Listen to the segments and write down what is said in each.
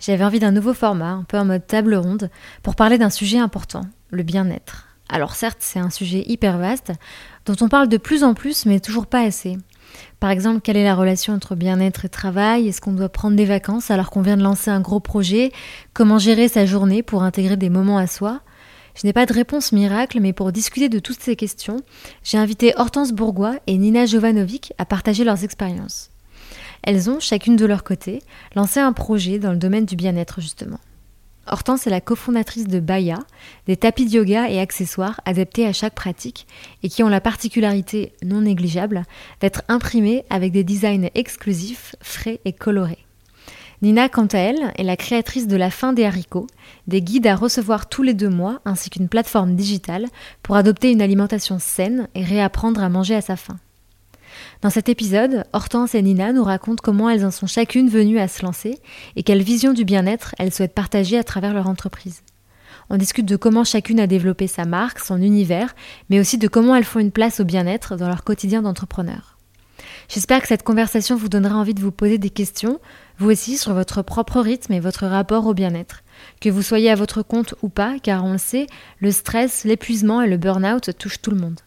J'avais envie d'un nouveau format, un peu en mode table ronde, pour parler d'un sujet important, le bien-être. Alors certes, c'est un sujet hyper vaste, dont on parle de plus en plus, mais toujours pas assez. Par exemple, quelle est la relation entre bien-être et travail? Est-ce qu'on doit prendre des vacances alors qu'on vient de lancer un gros projet? Comment gérer sa journée pour intégrer des moments à soi? Je n'ai pas de réponse miracle, mais pour discuter de toutes ces questions, j'ai invité Hortense Bourgois et Nina Jovanovic à partager leurs expériences. Elles ont, chacune de leur côté, lancé un projet dans le domaine du bien-être justement. Hortense est la cofondatrice de Baya, des tapis de yoga et accessoires adaptés à chaque pratique et qui ont la particularité non négligeable d'être imprimés avec des designs exclusifs, frais et colorés. Nina, quant à elle, est la créatrice de La fin des haricots, des guides à recevoir tous les deux mois ainsi qu'une plateforme digitale pour adopter une alimentation saine et réapprendre à manger à sa faim. Dans cet épisode, Hortense et Nina nous racontent comment elles en sont chacune venues à se lancer et quelle vision du bien-être elles souhaitent partager à travers leur entreprise. On discute de comment chacune a développé sa marque, son univers, mais aussi de comment elles font une place au bien-être dans leur quotidien d'entrepreneur. J'espère que cette conversation vous donnera envie de vous poser des questions, vous aussi, sur votre propre rythme et votre rapport au bien-être. Que vous soyez à votre compte ou pas, car on le sait, le stress, l'épuisement et le burn-out touchent tout le monde.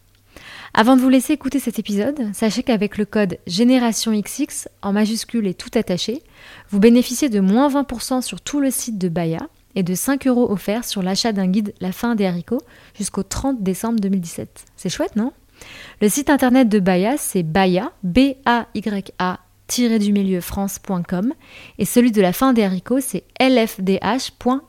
Avant de vous laisser écouter cet épisode, sachez qu'avec le code Génération XX en majuscule et tout attaché, vous bénéficiez de moins 20% sur tout le site de Baya et de 5 euros offerts sur l'achat d'un guide La fin des haricots jusqu'au 30 décembre 2017. C'est chouette, non? Le site internet de Baya, c'est Baya, B-A-Y-A du milieu france.com et celui de la fin des haricots, c'est lfdh.fr.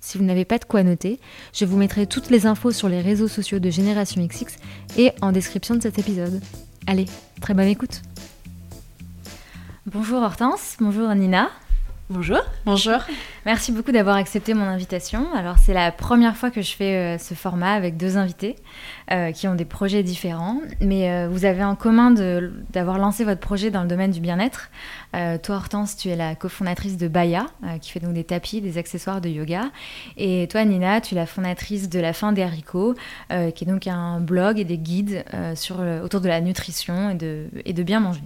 Si vous n'avez pas de quoi noter, je vous mettrai toutes les infos sur les réseaux sociaux de Génération XX et en description de cet épisode. Allez, très bonne écoute. Bonjour Hortense, bonjour Nina. Bonjour. Bonjour. Merci beaucoup d'avoir accepté mon invitation. Alors c'est la première fois que je fais euh, ce format avec deux invités euh, qui ont des projets différents, mais euh, vous avez en commun d'avoir lancé votre projet dans le domaine du bien-être. toi Hortense, tu es la cofondatrice de Baya, qui fait donc des tapis, des accessoires de yoga, et toi Nina, tu es la fondatrice de La Fin des haricots, qui est donc un blog et des guides sur, autour de la nutrition et de, et de bien manger.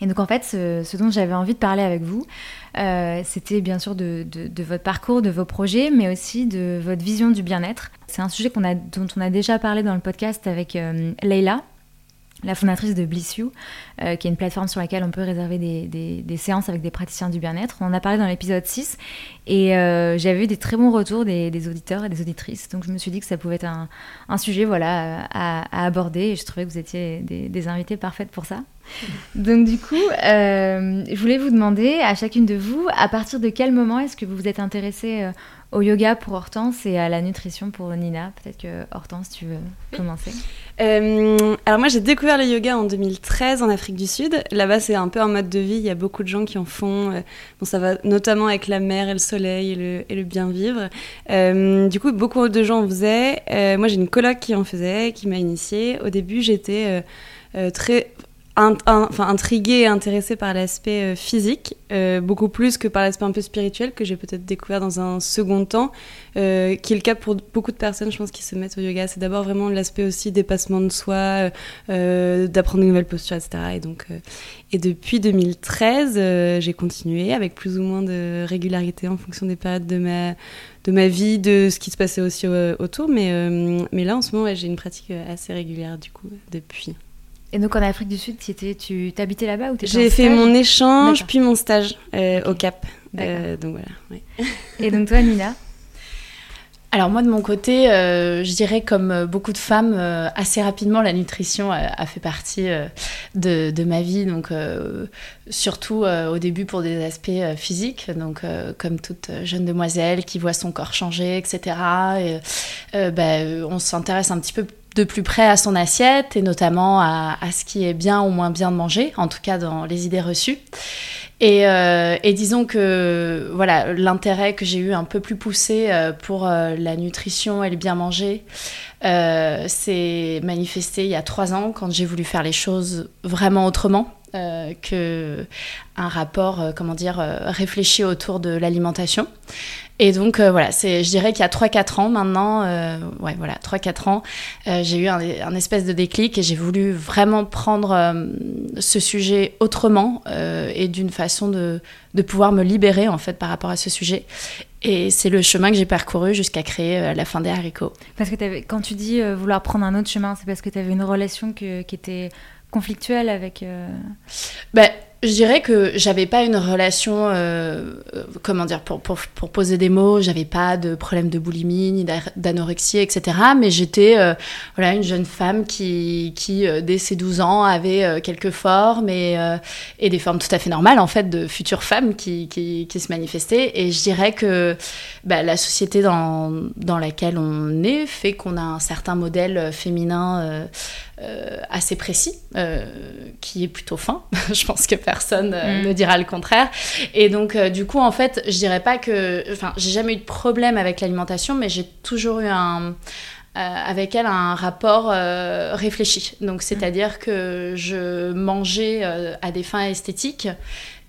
Et donc en fait, ce, dont j'avais envie de parler avec vous, euh, c'était bien sûr de, votre parcours, de vos projets, mais aussi de votre vision du bien-être. C'est un sujet dont on a déjà parlé dans le podcast avec euh, Leila, la fondatrice de Bliss You, euh, qui est une plateforme sur laquelle on peut réserver des, séances avec des praticiens du bien-être. On en a parlé dans l'épisode 6 et euh, j'avais eu des très bons retours des, auditeurs et des auditrices. Donc je me suis dit que ça pouvait être un, sujet voilà, à, aborder et je trouvais que vous étiez des, invités parfaites pour ça. Donc du coup, euh, je voulais vous demander à chacune de vous, à partir de quel moment est-ce que vous vous êtes intéressée au yoga pour Hortense et à la nutrition pour Nina? Peut-être que Hortense, tu veux commencer? Euh, Alors moi, j'ai découvert le yoga en 2013 en Afrique du Sud. Là-bas, c'est un peu un mode de vie. Il y a beaucoup de gens qui en font. Euh, bon, ça va notamment avec la mer et le soleil et le, bien vivre. Euh, du coup, beaucoup de gens en faisaient. moi, j'ai une coloc qui en faisait, qui m'a initiée. Au début, j'étais très enfin, intriguée et intéressée par l'aspect euh, physique, euh, beaucoup plus que par l'aspect un peu spirituel que j'ai peut-être découvert dans un second temps, euh, qui est le cas pour beaucoup de personnes, je pense, qui se mettent au yoga. C'est d'abord vraiment l'aspect aussi dépassement de soi, d'apprendre de nouvelles postures, etc. Et, donc, et depuis 2013, j'ai continué avec plus ou moins de régularité en fonction des périodes de ma, de ma vie, de ce qui se passait aussi autour. Mais, mais là, en ce moment, j'ai une pratique assez régulière, du coup, depuis. Et donc en Afrique du Sud, tu habitais là-bas ou J'ai fait mon échange puis mon stage euh, au Cap. Euh, donc voilà. Et donc toi, Nina alors moi de mon côté, euh, je dirais comme beaucoup de femmes, assez rapidement la nutrition a, fait partie de, de, ma vie, donc surtout au début pour des aspects physiques, donc comme toute jeune demoiselle qui voit son corps changer, etc. Et, bah, on s'intéresse un petit peu de plus près à son assiette et notamment à, ce qui est bien ou moins bien de manger, en tout cas dans les idées reçues. Et, euh, disons que voilà l'intérêt que j'ai eu un peu plus poussé euh, pour euh, la nutrition et le bien manger s'est manifesté il y a trois ans quand j'ai voulu faire les choses vraiment autrement que un rapport comment dire réfléchi autour de l'alimentation et donc euh, voilà, c'est, je dirais qu'il y a 3-4 ans maintenant, euh, ouais voilà, 3-4 ans, euh, j'ai eu un, espèce de déclic et j'ai voulu vraiment prendre ce sujet autrement et d'une façon de, de, pouvoir me libérer en fait par rapport à ce sujet. Et c'est le chemin que j'ai parcouru jusqu'à créer la fin des haricots. Parce que quand tu dis vouloir prendre un autre chemin, c'est parce que tu avais une relation qui était conflictuelle avec... Ben, je dirais que j'avais pas une relation, euh, euh, comment dire, pour, pour, pour, poser des mots, j'avais pas de problème de boulimie ni d'anorexie, etc. Mais j'étais euh, voilà, une jeune femme qui, qui dès ses 12 ans, avait quelques formes et, et, des formes tout à fait normales, en fait, de futures femmes qui, qui, qui se manifestaient. Et je dirais que bah, la société dans, dans laquelle on est fait qu'on a un certain modèle féminin euh, assez précis, euh, qui est plutôt fin. je pense que personne euh, mm. ne dira le contraire. Et donc, du coup, en fait, je dirais pas que. Enfin, j'ai jamais eu de problème avec l'alimentation, mais j'ai toujours eu un. avec elle un rapport réfléchi. Donc, c'est-à-dire que je mangeais à des fins esthétiques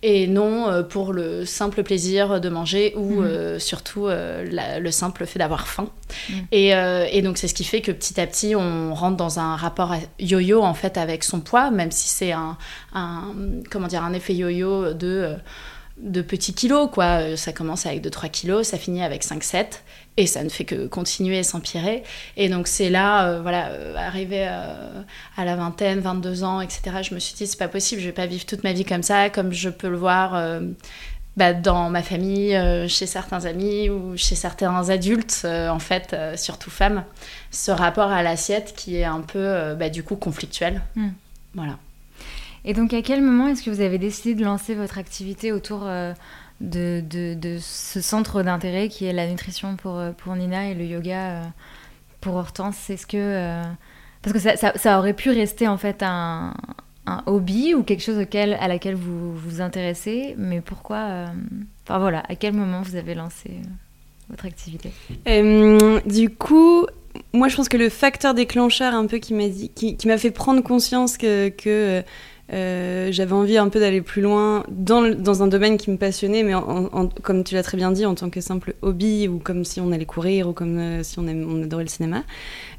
et non euh, pour le simple plaisir de manger ou mm. euh, surtout euh, le simple fait d'avoir faim. Mm. Et, et, donc c'est ce qui fait que petit à petit on rentre dans un rapport yo-yo en fait avec son poids, même si c'est un, un, comment dire un effet yo-yo de de petits kilos quoi. Ça commence avec 2-3 kilos, ça finit avec 5-7 et ça ne fait que continuer et s'empirer. Et donc c'est là, euh, voilà, euh, arrivé euh, à la vingtaine, 22 ans, etc., je me suis dit, c'est pas possible, je vais pas vivre toute ma vie comme ça, comme je peux le voir bah, dans ma famille, chez certains amis ou chez certains adultes, en fait, surtout femmes, ce rapport à l'assiette qui est un peu, bah, du coup, conflictuel. Hmm. Voilà. Et donc à quel moment est-ce que vous avez décidé de lancer votre activité autour de, de, ce centre d'intérêt qui est la nutrition pour, euh, pour Nina et le yoga euh, pour Hortense Est-ce que. Euh, parce que ça, ça, aurait pu rester en fait un, un, hobby ou quelque chose auquel, à laquelle vous vous intéressez, mais pourquoi. Enfin voilà, à quel moment vous avez lancé votre activité? Du coup, moi je pense que le facteur déclencheur un peu qui m'a dit, qui, m'a fait prendre conscience que, j'avais envie un peu d'aller plus loin dans, dans, un domaine qui me passionnait, mais comme tu l'as très bien dit, en tant que simple hobby ou comme si on allait courir ou comme euh, si on, adorait le cinéma.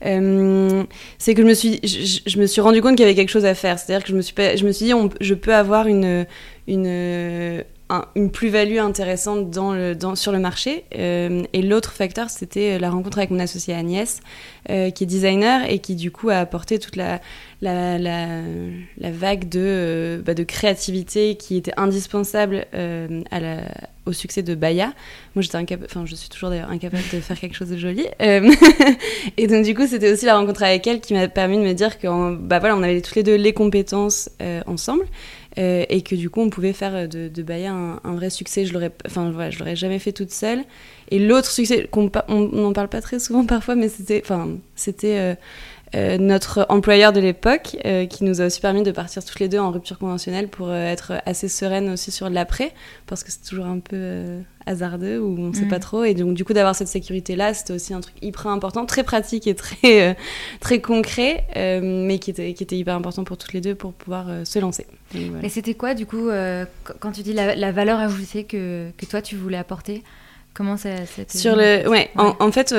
Euh, c'est que je me suis, je, me suis rendu compte qu'il y avait quelque chose à faire. C'est-à-dire que je me suis, je me suis dit, je peux avoir une une plus-value intéressante sur le marché. Euh, et l'autre facteur, c'était la rencontre avec mon associé Agnès, euh, qui est designer et qui du coup a apporté toute la, vague de, euh, bah, de créativité qui était indispensable au succès de Baya. Moi, j'étais incapable, enfin, je suis toujours d'ailleurs incapable de faire quelque chose de joli. et donc, du coup, c'était aussi la rencontre avec elle qui m'a permis de me dire que, bah voilà, avait toutes les deux les compétences ensemble. Euh, et que du coup on pouvait faire de, de Baya un, vrai succès. Je l'aurais, enfin voilà, je l'aurais jamais fait toute seule. Et l'autre succès qu'on on n'en parle pas très souvent parfois, mais c'était, enfin c'était euh, euh, notre employeur de l'époque qui nous a aussi permis de partir toutes les deux en rupture conventionnelle pour être assez sereine aussi sur l'après, parce que c'est toujours un peu hasardeux ou on ne sait pas mm. trop. Et donc, du coup, d'avoir cette sécurité-là, c'était aussi un truc hyper important, très pratique et très, euh, très concret, euh, mais qui était, qui était hyper important pour toutes les deux pour pouvoir euh, se lancer. Et c'était quoi, du coup, quand tu dis la, la valeur ajoutée que, que, toi, tu voulais apporter? Comment ça, Sur le, ouais, En, fait,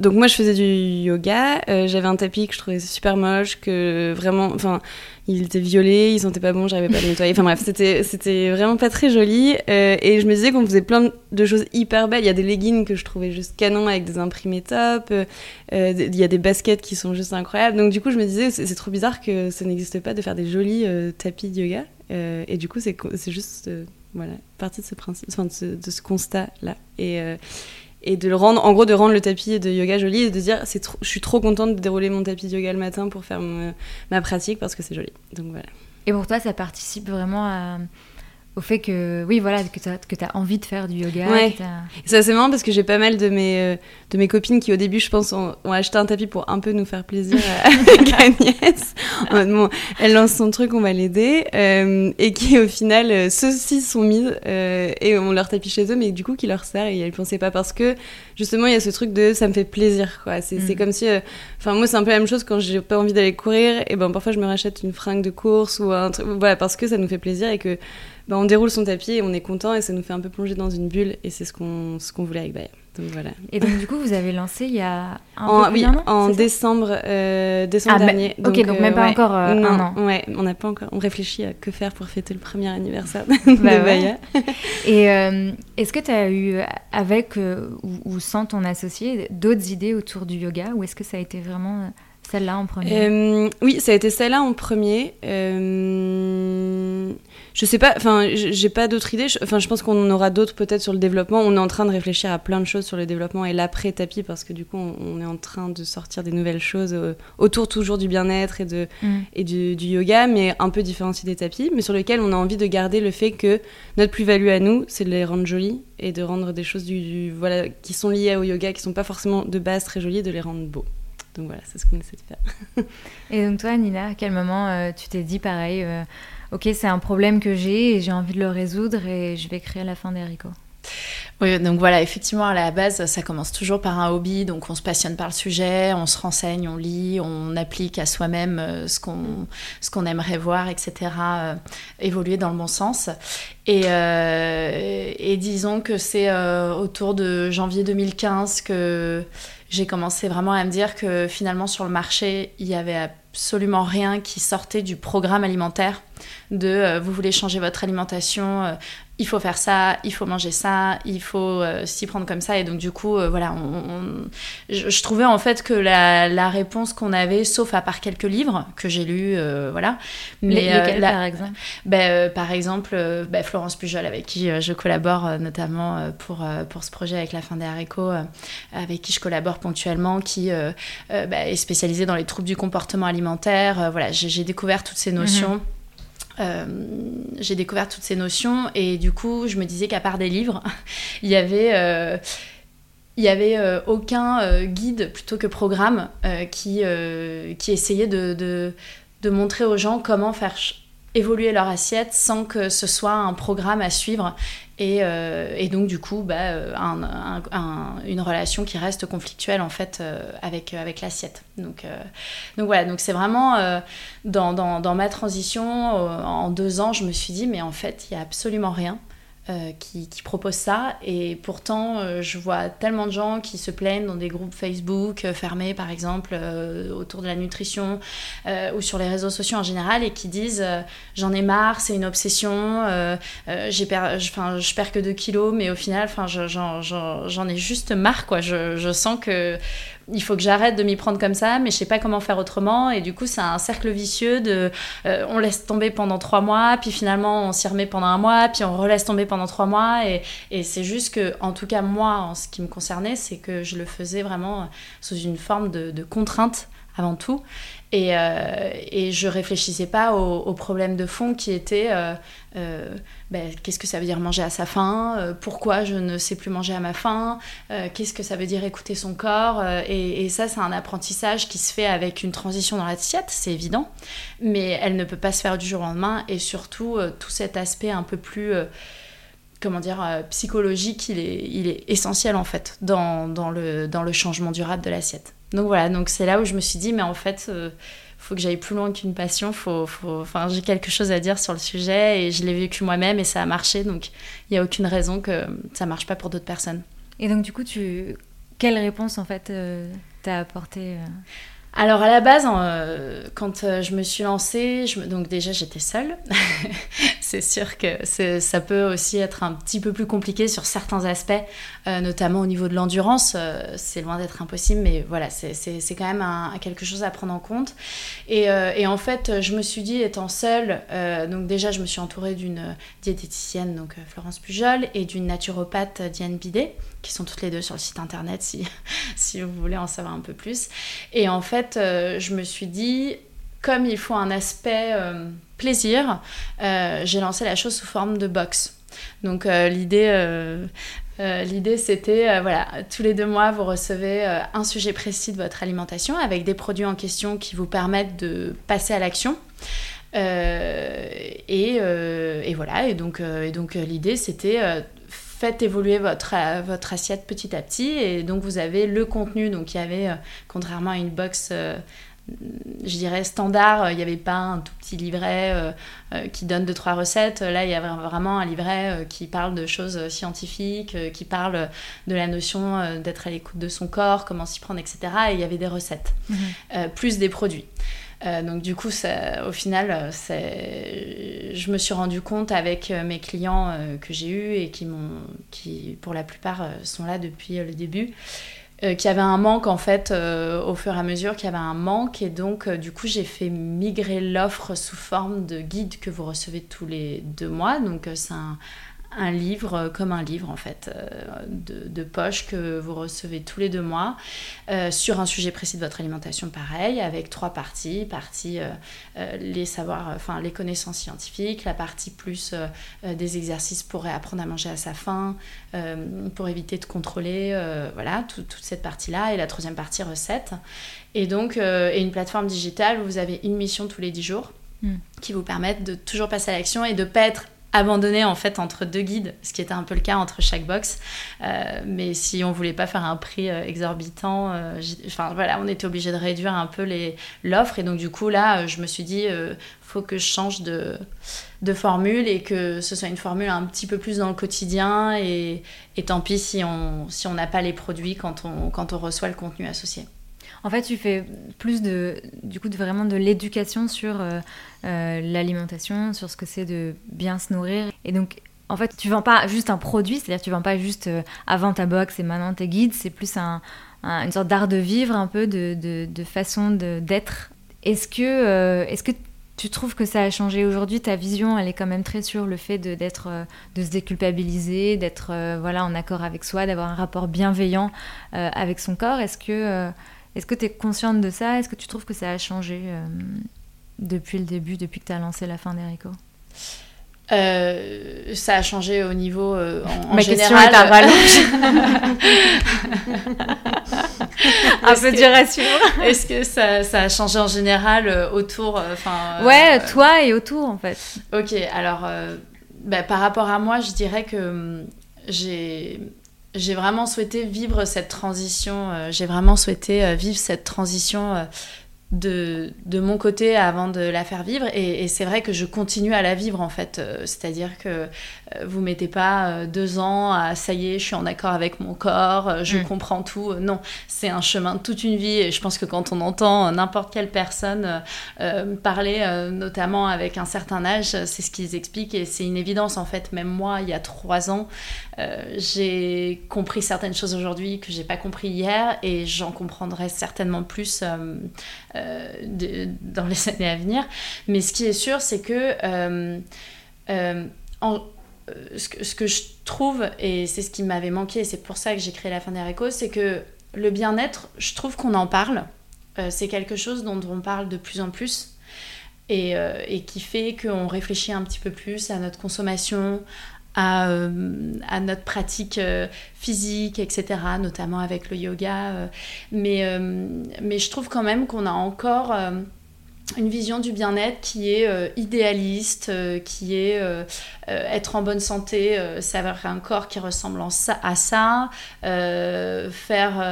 donc moi je faisais du yoga, j'avais un tapis que je trouvais super moche, que vraiment, enfin, il était violet, il sentait pas bon, j'arrivais pas à le nettoyer. Enfin bref, c'était, c'était vraiment pas très joli. Euh, et je me disais qu'on faisait plein de choses hyper belles. Il y a des leggings que je trouvais juste canon avec des imprimés top. Euh, il y a des baskets qui sont juste incroyables. Donc du coup, je me disais, c'est, trop bizarre que ça n'existe pas de faire des jolis euh, tapis de yoga. et du coup, c'est, c'est juste, voilà, partie de ce constat-là. Et et de le rendre, en gros, de rendre le tapis de yoga joli et de dire, je suis trop contente de dérouler mon tapis de yoga le matin pour faire ma pratique parce que c'est joli. Donc voilà. Et pour toi, ça participe vraiment au fait que, oui, voilà, que tu as, as, envie de faire du yoga. Ouais. C'est assez marrant parce que j'ai pas mal de mes, euh, de mes copines qui, au début, je pense, ont, acheté un tapis pour un peu nous faire plaisir avec Agnès. bon, elle lance son truc, on va l'aider. Euh, et qui, au final, euh, ceux-ci sont mis et on leur tapis chez eux, mais du coup, qui leur sert et elles pensaient pas parce que, justement, il y a ce truc de ça me fait plaisir, quoi. C'est mm. comme si. Enfin, moi, c'est un peu la même chose quand j'ai pas envie d'aller courir. Et ben, parfois, je me rachète une fringue de course ou un truc. Voilà, parce que ça nous fait plaisir et que bah, on déroule son tapis et on est content et ça nous fait un peu plonger dans une bulle et c'est ce qu'on ce qu'on voulait avec Baya. Donc voilà. Et donc du coup vous avez lancé il y a un en, peu oui, an, en décembre euh, décembre ah, dernier. Donc, ok donc même pas euh, encore euh, non, un an. Ouais, on n'a pas encore on réfléchit à que faire pour fêter le premier anniversaire de bah Baya. et est-ce que tu as eu avec ou, ou, sans ton associé d'autres idées autour du yoga ou est-ce que ça a été vraiment celle-là en premier? Oui, ça a été celle-là en premier. Je sais pas, enfin, j'ai pas d'autres idées. Enfin, je pense qu'on aura d'autres peut-être sur le développement. On est en train de réfléchir à plein de choses sur le développement et l'après tapis parce que du coup, on, est en train de sortir des nouvelles choses euh, autour toujours du bien-être et, de, mm. et du, yoga, mais un peu différencié des tapis, mais sur lesquels on a envie de garder le fait que notre plus-value à nous, c'est de les rendre jolis et de rendre des choses du, voilà, qui sont liées au yoga, qui sont pas forcément de base très jolies, de les rendre beaux. Donc voilà, c'est ce qu'on essaie de faire. et donc toi, Nina, à quel moment euh, tu t'es dit pareil, euh, ok, c'est un problème que j'ai et j'ai envie de le résoudre et je vais créer la fin des haricots oui, donc voilà, effectivement, à la base, ça commence toujours par un hobby, donc on se passionne par le sujet, on se renseigne, on lit, on applique à soi-même euh, ce qu'on ce qu'on aimerait voir, etc., évoluer dans le bon sens. Et, et disons que c'est autour de janvier 2015 que j'ai commencé vraiment à me dire que finalement sur le marché, il y avait absolument rien qui sortait du programme alimentaire de euh, vous voulez changer votre alimentation, euh, il faut faire ça, il faut manger ça, il faut euh, s'y prendre comme ça. Et donc, du coup, euh, voilà, on, je, trouvais en fait que la, la réponse qu'on avait, sauf à part quelques livres que j'ai lus, euh, voilà. Mais lesquels, par exemple? Ben, Par exemple, ben, Florence Pujol, avec qui je collabore notamment pour, pour ce projet avec la fin des haricots, avec qui je collabore ponctuellement, qui ben, est spécialisée dans les troubles du comportement alimentaire. voilà, j'ai découvert toutes ces notions. Mhm. Euh, j'ai découvert toutes ces notions et du coup, je me disais qu'à part des livres, il y avait euh, il n'y avait euh, aucun guide plutôt que programme qui, qui essayait de, de, de, montrer aux gens comment faire évoluer leur assiette sans que ce soit un programme à suivre et, euh, et donc du coup bah, euh, un, une relation qui reste conflictuelle en fait euh, avec, avec l'assiette. Donc, donc voilà donc c'est vraiment dans, dans, ma transition en deux ans je me suis dit mais en fait il n'y a absolument rien euh, qui, propose ça. Et pourtant, euh, je vois tellement de gens qui se plaignent dans des groupes Facebook euh, fermés, par exemple, autour de la nutrition ou sur les réseaux sociaux en général, et qui disent J'en ai marre, c'est une obsession, j'ai per je perds que 2 kilos, mais au final, j'en ai juste marre. Quoi. Je, je sens que il faut que j'arrête de m'y prendre comme ça, mais je sais pas comment faire autrement. Et du coup, c'est un cercle vicieux de euh, on laisse tomber pendant trois mois, puis finalement on s'y remet pendant un mois, puis on relaisse tomber pendant trois mois. Et, et c'est juste que, en tout cas, moi, en ce qui me concernait, c'est que je le faisais vraiment sous une forme de, de contrainte avant tout. Et, euh, et je réfléchissais pas aux, problèmes de fond qui étaient euh, euh, ben, qu'est-ce que ça veut dire manger à sa faim Pourquoi je ne sais plus manger à ma faim Qu'est-ce que ça veut dire écouter son corps et, et, ça, c'est un apprentissage qui se fait avec une transition dans l'assiette, c'est évident, mais elle ne peut pas se faire du jour au lendemain. Et surtout, tout cet aspect un peu plus comment dire, psychologique, il est, il est essentiel en fait dans, dans, le, dans le changement durable de l'assiette. Donc voilà, donc c'est là où je me suis dit, mais en fait, euh, faut que j'aille plus loin qu'une passion. Faut, faut... J'ai quelque chose à dire sur le sujet et je l'ai vécu moi-même et ça a marché. Donc il n'y a aucune raison que ça marche pas pour d'autres personnes. Et donc du coup, tu... quelle réponse en fait euh, t'as apporté euh? Alors à la base, euh, quand euh, je me suis lancée, donc déjà j'étais seule. c'est sûr que ça peut aussi être un petit peu plus compliqué sur certains aspects, euh, notamment au niveau de l'endurance. c'est loin d'être impossible, mais voilà, c'est quand même quelque chose à prendre en compte. Et, et, en fait, je me suis dit, étant seule, donc déjà je me suis entourée d'une diététicienne, donc Florence Pujol, et d'une naturopathe, Diane Bidet, qui sont toutes les deux sur le site internet si, si vous voulez en savoir un peu plus. Et en fait, euh, je me suis dit, comme il faut un aspect euh, plaisir, j'ai lancé la chose sous forme de box. Donc l'idée l'idée, c'était, voilà, tous les deux mois, vous recevez un sujet précis de votre alimentation avec des produits en question qui vous permettent de passer à l'action. Et, voilà, et donc, donc l'idée, c'était faites évoluer votre, votre assiette petit à petit. Et donc, vous avez le contenu. Donc, il y avait, contrairement à une box je dirais standard, il n'y avait pas un tout petit livret euh, euh, qui donne deux trois recettes. Là, il y avait vraiment un livret euh, qui parle de choses scientifiques, qui parle de la notion d'être à l'écoute de son corps, comment s'y prendre, etc. Et il y avait des recettes, mhm. plus des produits. donc du coup, au final, je me suis rendu compte avec mes clients que j'ai eus et qui, qui, pour la plupart, sont là depuis le début, euh, qu'il y avait un manque en fait euh, au fur et à mesure qu'il y avait un manque. Et donc euh, du coup j'ai fait migrer l'offre sous forme de guide que vous recevez tous les deux mois. Donc c'est un, un livre euh, comme un livre en fait euh, de, poche que vous recevez tous les deux mois euh, sur un sujet précis de votre alimentation pareil avec trois parties. Partie les savoirs enfin les connaissances scientifiques la partie plus des exercices pour apprendre à manger à sa faim pour éviter de contrôler voilà toute cette partie là et la troisième partie recette et donc et une plateforme digitale où vous avez une mission tous les dix jours hmm. qui vous permettent de toujours passer à l'action et de pas être abandonné en fait entre deux guides, ce qui était un peu le cas entre chaque box. Euh, mais si on voulait pas faire un prix euh, exorbitant, euh, voilà, on était obligé de réduire un peu l'offre et donc du coup là, je me suis dit faut que je change de, de formule et que ce soit une formule un petit peu plus dans le quotidien et, et tant pis si on si on n'a pas les produits quand on quand on reçoit le contenu associé. En fait, tu fais plus de, du coup, de vraiment de l'éducation sur euh, euh, l'alimentation, sur ce que c'est de bien se nourrir. Et donc, en fait, tu vends pas juste un produit, c'est-à-dire tu vends pas juste euh, avant ta box et maintenant tes guides, c'est plus un, une sorte d'art de vivre, un peu de, de, façon d'être. Est-ce que, est-ce que tu trouves que ça a changé aujourd'hui? Ta vision, elle est quand même très sur le fait de, d'être, de se déculpabiliser, d'être voilà, en accord avec soi, d'avoir un rapport bienveillant avec son corps. Est-ce que est-ce que tu es consciente de ça? Est-ce que tu trouves que ça a changé euh, depuis le début, depuis que tu as lancé la fin d'Erico? Euh, ça a changé au niveau euh, en, Ma question est à rallonge. Un peu dur à suivre. Est-ce que ça, ça, a changé en général autour enfin Ouais, toi et autour en fait. Ok, alors bah, par rapport à moi, je dirais que hum, j'ai j'ai vraiment souhaité vivre cette transition, euh, j'ai vraiment souhaité euh, vivre cette transition euh, de, de, mon côté avant de la faire vivre. Et, c'est vrai que je continue à la vivre en fait. Euh, c'est-à-dire que euh, vous mettez pas euh, deux ans à ça y est, je suis en accord avec mon corps, je mm. comprends tout. Non, c'est un chemin de toute une vie. Et je pense que quand on entend n'importe quelle personne parler, notamment avec un certain âge, c'est ce qu'ils expliquent et c'est une évidence en fait. Même moi, il y a trois ans, j'ai compris certaines choses aujourd'hui que j'ai pas compris hier et j'en comprendrai certainement plus euh, dans les années à venir. Mais ce qui est sûr, c'est que, euh, euh, ce que, ce que je trouve, et c'est ce qui m'avait manqué, et c'est pour ça que j'ai créé la fin des récos, c'est que le bien-être, je trouve qu'on en parle. c'est quelque chose dont on parle de plus en plus. Et, et, qui fait qu'on réfléchit un petit peu plus à notre consommation, à, euh, à notre pratique euh, physique, etc., notamment avec le yoga. Euh. mais, mais je trouve quand même qu'on a encore une vision du bien-être qui est idéaliste, qui est être en bonne santé, c'est avoir un corps qui ressemble à ça, faire,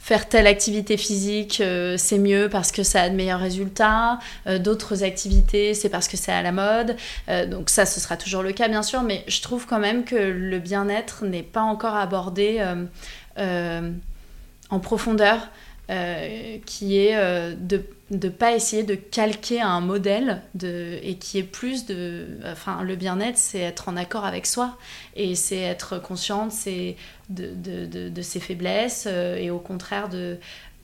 faire telle activité physique, euh, c'est mieux parce que ça a de meilleurs résultats. Euh, d'autres activités, c'est parce que c'est à la mode. Euh, donc ça, ce sera toujours le cas, bien sûr, mais je trouve quand même que le bien-être n'est pas encore abordé en profondeur. qui est de ne pas essayer de calquer un modèle de, et qui est plus de... Enfin, le bien-être, c'est être en accord avec soi et c'est être consciente, c'est de, de, de, ses faiblesses euh, et au contraire de,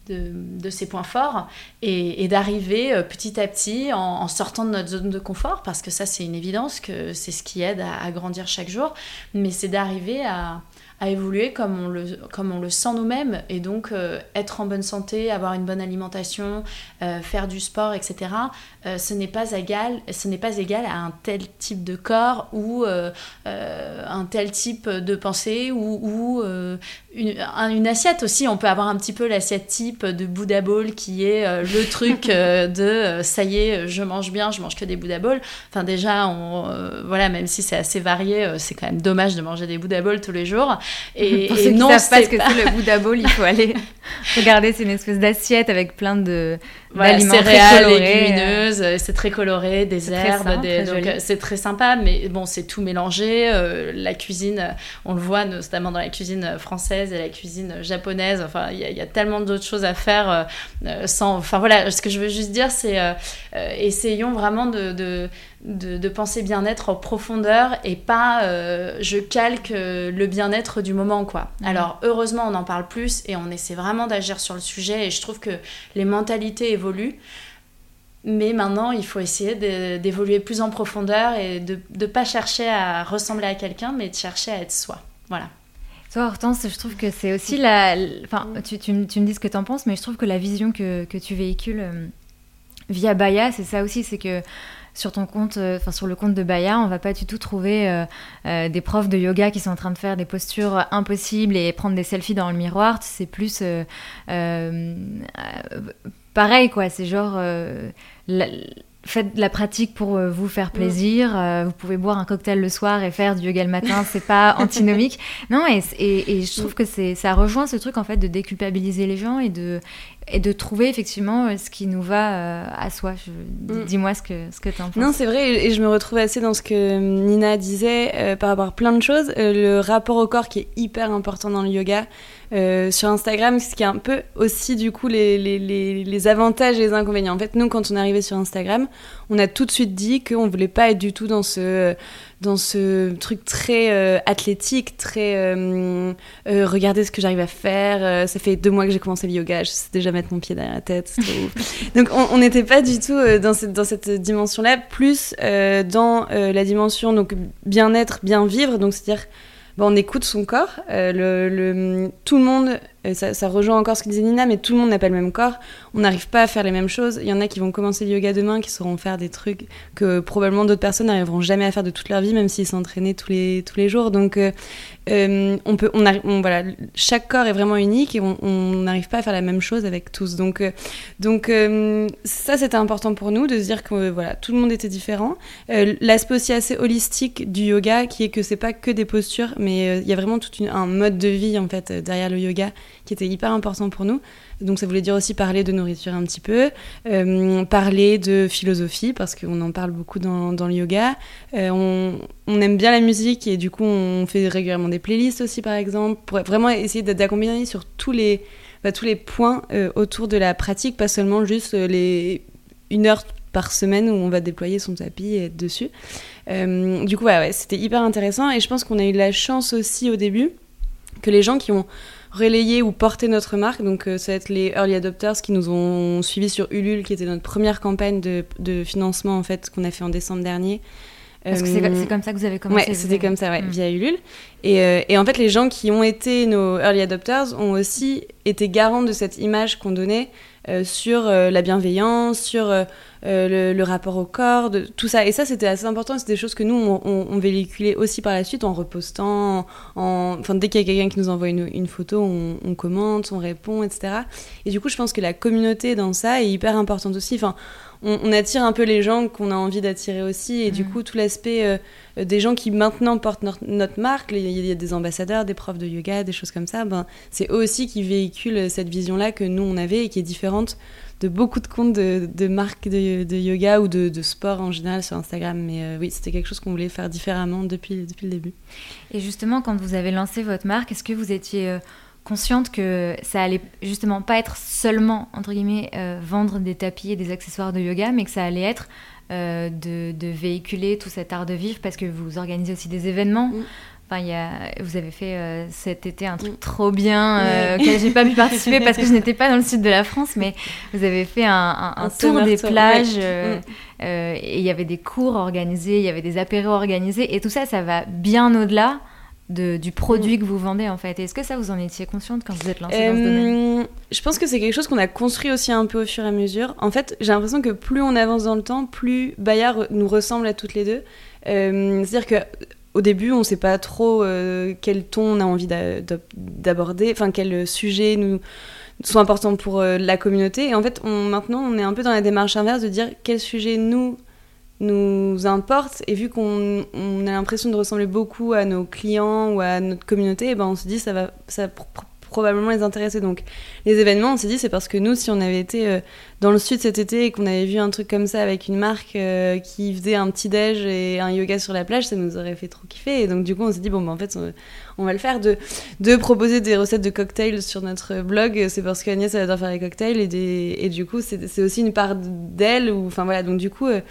de, ses points forts et, d'arriver euh, petit à petit en, sortant de notre zone de confort, parce que ça c'est une évidence que c'est ce qui aide à, grandir chaque jour, mais c'est d'arriver à, à évoluer comme on le, comme on le sent nous-mêmes. Et donc, euh, être en bonne santé, avoir une bonne alimentation, euh, faire du sport, etc., euh, ce n'est pas, égal, ce pas égal à un tel type de corps ou un tel type de pensée ou, ou une, une, assiette aussi. On peut avoir un petit peu l'assiette type de Buddha Bowl qui est le truc de ça y est, je mange bien, je mange que des Buddha Bowl. Enfin, déjà, on, voilà, même si c'est assez varié, c'est quand même dommage de manger des Buddha Bowl tous les jours. Et, Pour ceux non, qui savent pas ce que c'est le Buddha Bowl, il faut aller regarder. C'est une espèce d'assiette avec plein de voilà, céréales légumineuses. C'est très coloré, des herbes, c'est très sympa. Mais bon, c'est tout mélangé. Euh, la cuisine, on le voit notamment dans la cuisine française et la cuisine japonaise. Enfin, il y, a tellement d'autres choses à faire euh, sans. Enfin voilà, ce que je veux juste dire, c'est euh, essayons vraiment de de, penser bien-être en profondeur et pas euh, je calque euh, le bien-être du moment quoi. Alors heureusement on en parle plus et on essaie vraiment d'agir sur le sujet et je trouve que les mentalités évoluent. Mais maintenant, il faut essayer d'évoluer plus en profondeur et de ne pas chercher à ressembler à quelqu'un, mais de chercher à être soi. Voilà. Toi, Hortense, je trouve que c'est aussi la. Enfin, tu, me dis ce que tu en penses, mais je trouve que la vision que, tu véhicules euh, via Baya, c'est ça aussi, c'est que sur ton compte, euh, enfin sur le compte de Baya, on va pas du tout trouver euh, des profs de yoga qui sont en train de faire des postures impossibles et prendre des selfies dans le miroir. C'est plus pareil quoi. C'est genre faites de la pratique pour vous faire mm. plaisir. vous pouvez boire un cocktail le soir et faire du yoga le matin, c'est pas antinomique. Non, et, et, je trouve mm. que c'est ça rejoint ce truc en fait de déculpabiliser les gens et de et de trouver effectivement euh, ce qui nous va euh, à soi. Mm. Dis-moi ce que, ce que tu en penses. Non, c'est vrai, et je me retrouve assez dans ce que euh, Nina disait par rapport à plein de choses. le rapport au corps qui est hyper important dans le yoga. Sur Instagram, ce qui est un peu aussi du coup les, les, les, les, avantages et les inconvénients. En fait, nous, quand on est arrivé sur Instagram, on a tout de suite dit qu'on voulait pas être du tout dans ce dans ce truc très euh, athlétique, très euh, euh, regardez ce que j'arrive à faire. ça fait deux mois que j'ai commencé le yoga, je sais déjà mettre mon pied derrière la tête. Donc on n'était pas du tout dans cette, dans cette dimension-là, plus dans la dimension donc bien-être, bien vivre. Donc c'est-à-dire on écoute son corps. Le, tout le monde ça, ça, rejoint encore ce que disait Nina, mais tout le monde n'a pas le même corps. On n'arrive pas à faire les mêmes choses. Il y en a qui vont commencer le yoga demain, qui sauront faire des trucs que probablement d'autres personnes n'arriveront jamais à faire de toute leur vie, même s'ils s'entraînaient tous les, tous les jours. Donc, euh, euh, on peut, on, voilà, chaque corps est vraiment unique et on n'arrive pas à faire la même chose avec tous. Donc, euh, donc ça, c'était important pour nous de se dire que voilà, tout le monde était différent. L'aspect aussi assez holistique du yoga, qui est que c'est pas que des postures, mais il y a vraiment tout un mode de vie en fait derrière le yoga qui était hyper important pour nous. Donc ça voulait dire aussi parler de nourriture un petit peu, euh, parler de philosophie, parce qu'on en parle beaucoup dans, dans le yoga. Euh, on, aime bien la musique et du coup on fait régulièrement des playlists aussi par exemple, pour vraiment essayer d'accompagner sur tous les, bah, tous les points euh, autour de la pratique, pas seulement juste les une heure par semaine où on va déployer son tapis et être dessus. du coup, ouais c'était hyper intéressant et je pense qu'on a eu la chance aussi au début que les gens qui ont relayer ou porter notre marque. Donc, euh, ça va être les early adopters qui nous ont suivis sur Ulule, qui était notre première campagne de, de financement en fait qu'on a fait en décembre dernier. Parce que c'est euh, comme ça que vous avez commencé. Ouais, c'était comme ça, ouais, hmm. via Ulule. Et, euh, et, en fait, les gens qui ont été nos early adopters ont aussi été garants de cette image qu'on donnait sur la bienveillance, sur euh, le, rapport au corps, de, tout ça. Et ça, c'était assez important. C'est des choses que nous, on, on, véhiculait aussi par la suite en repostant. En, enfin, dès qu'il y a quelqu'un qui nous envoie une, photo, on, commente, on répond, etc. Et du coup, je pense que la communauté dans ça est hyper importante aussi. On, attire un peu les gens qu'on a envie d'attirer aussi. Et du mm. coup, tout l'aspect euh, des gens qui maintenant portent notre, marque, il y a des ambassadeurs, des profs de yoga, des choses comme ça, ben, c'est eux aussi qui véhiculent cette vision-là que nous, on avait et qui est différente de beaucoup de comptes de, marques de, yoga ou de, sport en général sur Instagram. Mais euh, oui, c'était quelque chose qu'on voulait faire différemment depuis, depuis le début. Et justement, quand vous avez lancé votre marque, est-ce que vous étiez euh, consciente que ça allait justement pas être seulement, entre guillemets, euh, vendre des tapis et des accessoires de yoga, mais que ça allait être de, véhiculer tout cet art de vivre parce que vous organisez aussi des événements. Mm. Enfin, y a, vous avez fait euh, cet été un truc mm. trop bien euh, auquel j'ai pas pu participer parce que je n'étais pas dans le sud de la France, mais vous avez fait un, un, tour des plages euh, mm. et il y avait des cours organisés, il y avait des apéros organisés et tout ça, ça va bien au-delà de, du produit que vous vendez en fait. Est-ce que ça vous en étiez consciente quand vous êtes lancée dans ce domaine? Je pense que c'est quelque chose qu'on a construit aussi un peu au fur et à mesure. En fait, j'ai l'impression que plus on avance dans le temps, plus Bayard nous ressemble à toutes les deux. C'est-à-dire que au début, on ne sait pas trop quel ton on a envie d'aborder, enfin quel sujet nous sont importants pour euh, la communauté. Et en fait, on, maintenant, on est un peu dans la démarche inverse de dire quel sujet nous nous importe. Et vu qu'on a l'impression de ressembler beaucoup à nos clients ou à notre communauté, eh ben on se dit ça va probablement les intéresser. Donc les événements, on s'est dit c'est parce que nous, si on avait été euh, dans le sud cet été et qu'on avait vu un truc comme ça avec une marque euh, qui faisait un petit déj et un yoga sur la plage, ça nous aurait fait trop kiffer. Et donc du coup, on s'est dit bon, ben, en fait, on, va le faire. De, de proposer des recettes de cocktails sur notre blog, c'est parce qu'Agnès elle adore faire les cocktails et, du coup, c'est aussi une part d'elle. Enfin voilà, donc du coup, euh,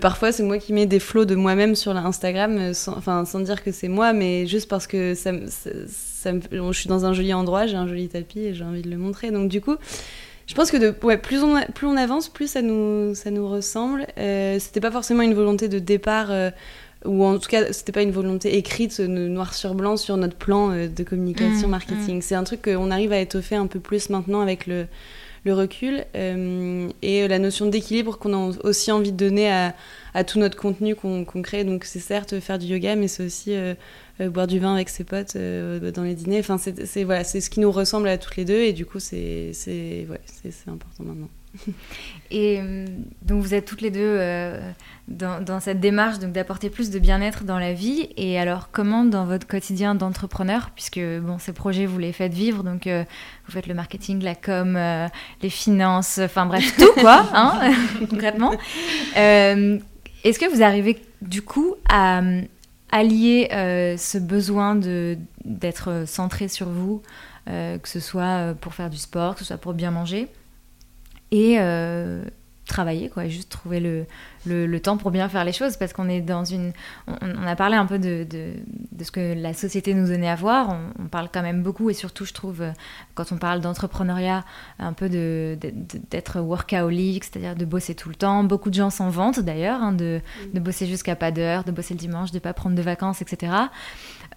parfois c'est moi qui mets des flots de moi-même sur l'Instagram, sans, enfin sans dire que c'est moi, mais juste parce que ça, ça, ça je suis dans un joli endroit, j'ai un joli tapis et j'ai envie de le montrer. Donc du coup, je pense que de, ouais, plus, on, plus on avance, plus ça nous, ça nous ressemble. Euh, c'était pas forcément une volonté de départ, euh, ou en tout cas, c'était pas une volonté écrite noir sur blanc sur notre plan euh, de communication, mmh, marketing. Mmh. C'est un truc qu'on arrive à étoffer un peu plus maintenant avec le, le recul euh, et la notion d'équilibre qu'on a aussi envie de donner à, à tout notre contenu qu'on crée. Donc c'est certes faire du yoga, mais c'est aussi euh, boire du vin avec ses potes euh, dans les dîners. Enfin, c'est voilà, c'est ce qui nous ressemble à toutes les deux et du coup, c'est c'est ouais, important maintenant. Et euh, donc vous êtes toutes les deux dans, dans, cette démarche donc d'apporter plus de bien-être dans la vie. Et alors comment dans votre quotidien d'entrepreneur, puisque bon ces projets vous les faites vivre, donc vous faites le marketing, la com, les finances, enfin bref tout quoi, hein, concrètement. Est-ce que vous arrivez du coup à, allier euh, ce besoin d'être centré sur vous, euh, que ce soit euh, pour faire du sport, que ce soit pour bien manger, et travailler, quoi, juste trouver le, le, temps pour bien faire les choses, parce qu'on est dans une... On, a parlé un peu de, de, de, ce que la société nous donnait à voir, on, parle quand même beaucoup, et surtout, je trouve, euh, quand on parle d'entrepreneuriat, un peu d'être workaholic, c'est-à-dire de bosser tout le temps. Beaucoup de gens s'en vantent, d'ailleurs, hein, de, de bosser jusqu'à pas d'heure, de bosser le dimanche, de pas prendre de vacances, etc.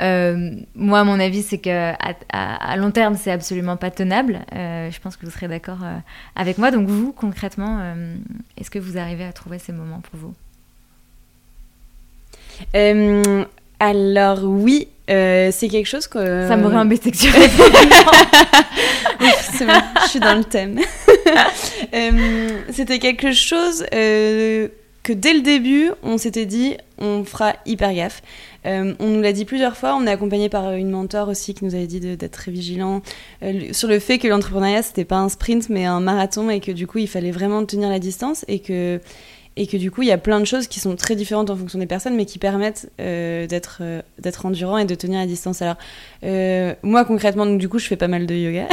Euh, moi, mon avis, c'est que à, long terme, c'est absolument pas tenable. Euh, je pense que vous serez d'accord euh, avec moi. Donc, vous, concrètement, est-ce que vous arrivez à trouver ces moments pour vous? Alors, oui, c'est quelque chose que. Ça m'aurait embêté que tu C'est bon, je suis dans le thème. C'était quelque chose que dès le début, on s'était dit, on fera hyper gaffe. Euh, on nous l'a dit plusieurs fois, on est accompagné par une mentor aussi qui nous avait dit d'être très vigilant euh, sur le fait que l'entrepreneuriat c'était pas un sprint mais un marathon et que du coup il fallait vraiment tenir la distance et que et que du coup il y a plein de choses qui sont très différentes en fonction des personnes mais qui permettent euh, d'être d'être endurant et de tenir la distance. Alors moi concrètement donc du coup je fais pas mal de yoga.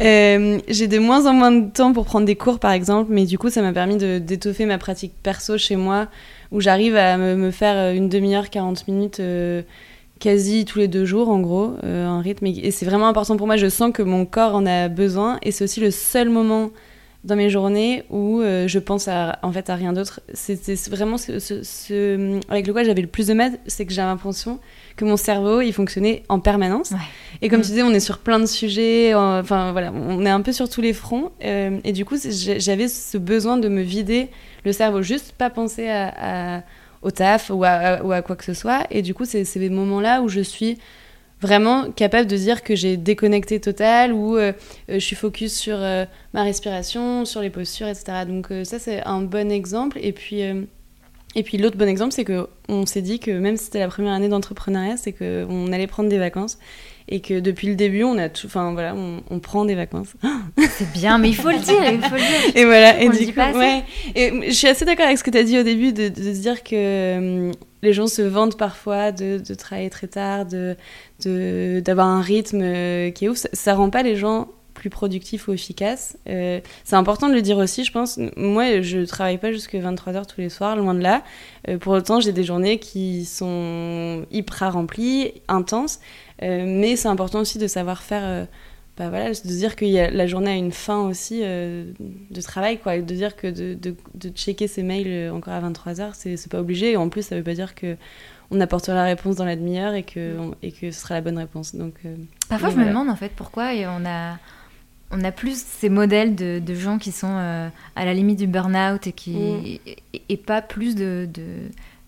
J'ai de moins en moins de temps pour prendre des cours par exemple mais du coup ça m'a permis d'étoffer ma pratique perso chez moi où j'arrive à me, faire euh, une demi-heure, 40 minutes euh, quasi tous les deux jours en gros, euh, un rythme. Et, c'est vraiment important pour moi, je sens que mon corps en a besoin et c'est aussi le seul moment dans mes journées où je pense à, en fait à rien d'autre. C'est vraiment ce, ce, avec le quoi j'avais le plus de mal, c'est que j'ai l'impression que mon cerveau il fonctionnait en permanence. Et comme mm. tu disais, on est sur plein de sujets, enfin voilà, on est un peu sur tous les fronts. et du coup, j'avais ce besoin de me vider le cerveau, juste pas penser à, au taf ou à, ou à, quoi que ce soit. Et du coup, c'est ces moments-là où je suis vraiment capable de dire que j'ai déconnecté total, ou euh, euh, je suis focus sur euh, ma respiration, sur les postures, etc. Donc ça, c'est un bon exemple. Et puis, et puis l'autre bon exemple, c'est qu'on s'est dit que même si c'était la première année d'entrepreneuriat, c'est qu'on allait prendre des vacances et que depuis le début, on a tout, enfin voilà, on, prend des vacances. C'est bien, mais il faut le dire, il faut le dire. Et voilà, et du coup, ouais. Et je suis assez d'accord avec ce que tu as dit au début de, de, dire que euh, les gens se vantent parfois de, travailler très tard, de d'avoir un rythme euh, qui est ouf. Ça, ça rend pas les gens plus productifs ou efficaces. Euh, c'est important de le dire aussi, je pense. Moi, je travaille pas jusque 23h tous les soirs, loin de là. pour autant, j'ai des journées qui sont hyper remplies, intenses. Euh, mais c'est important aussi de savoir faire euh, bah voilà, de dire que la journée a une fin aussi euh, de travail, quoi. De dire que de, de, checker ses mails encore à 23h, c'est pas obligé. Et en plus, ça veut pas dire que on apportera la réponse dans la demi-heure et que, et que ce sera la bonne réponse. Donc, Parfois, je me demande en fait pourquoi et on a on a plus ces modèles de, de gens qui sont à la limite du burn-out et qui mm. et, pas plus de, de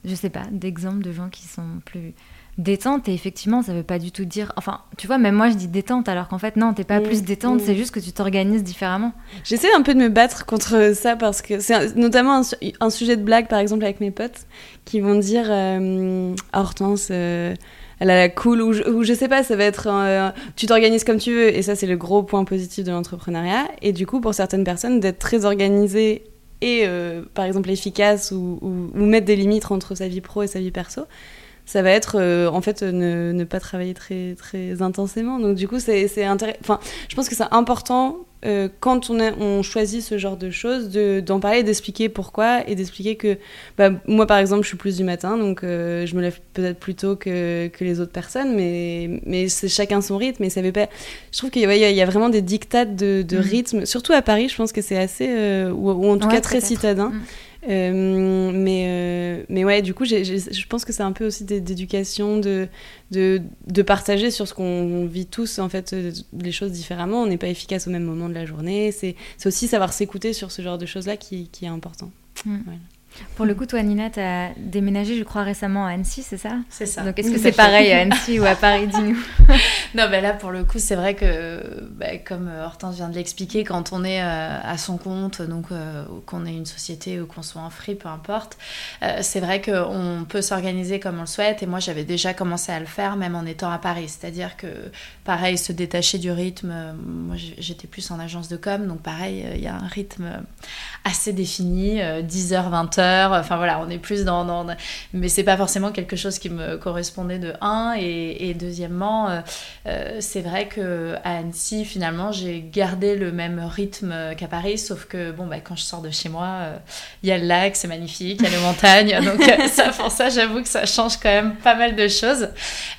je sais pas d'exemples de gens qui sont plus détente et effectivement ça veut pas du tout dire enfin tu vois même moi je dis détente alors qu'en fait non t'es pas plus détente c'est juste que tu t'organises différemment. J'essaie un peu de me battre contre ça parce que c'est notamment un, sujet de blague par exemple avec mes potes qui vont dire euh, Hortense euh, elle a la cool ou je, ou je sais pas ça va être euh, tu t'organises comme tu veux et ça c'est le gros point positif de l'entrepreneuriat. Et du coup pour certaines personnes d'être très organisée et par exemple efficace ou, ou mettre des limites entre sa vie pro et sa vie perso ça va être euh, en fait ne, ne, pas travailler très très intensément donc du coup c'est enfin je pense que c'est important euh, quand on, a, on choisit ce genre de choses d'en parler d'expliquer pourquoi et d'expliquer que bah, moi par exemple je suis plus du matin donc euh, je me lève peut-être plus tôt que, que, les autres personnes mais mais c'est chacun son rythme et ça veut pas je trouve qu'il y, y, a vraiment des dictates de, de mmh. rythme surtout à Paris je pense que c'est assez ou, en tout cas très citadin mmh. Euh, mais, euh, mais ouais, du coup, je pense que c'est un peu aussi d'éducation, de, de, de, partager sur ce qu'on vit tous, en fait, euh, les choses différemment. On n'est pas efficace au même moment de la journée. C'est aussi savoir s'écouter sur ce genre de choses-là qui, qui, est important. Mm. Pour le coup, toi, Nina, tu as déménagé, je crois, récemment à Annecy, c'est ça? C'est ça. Donc, est-ce que c'est pareil à Annecy ou à Paris Dis-nous? non, ben là, pour le coup, c'est vrai que, bah, comme Hortense vient de l'expliquer, quand on est euh, à son compte, donc euh, qu'on ait une société ou qu'on soit en free, peu importe, euh, c'est vrai qu'on peut s'organiser comme on le souhaite. Et moi, j'avais déjà commencé à le faire, même en étant à Paris. C'est-à-dire que, pareil, se détacher du rythme. moi, j'étais plus en agence de com, donc pareil, il y a un rythme assez défini, 10h, 20h Enfin voilà, on est plus dans. dans mais c'est pas forcément quelque chose qui me correspondait de un. Et, deuxièmement, euh, euh, c'est vrai que à Annecy, finalement, j'ai gardé le même rythme qu'à Paris, sauf que bon, bah, quand je sors de chez moi, euh, il y a le lac, c'est magnifique, il y a les montagnes. donc ça, pour ça, j'avoue que ça change quand même pas mal de choses.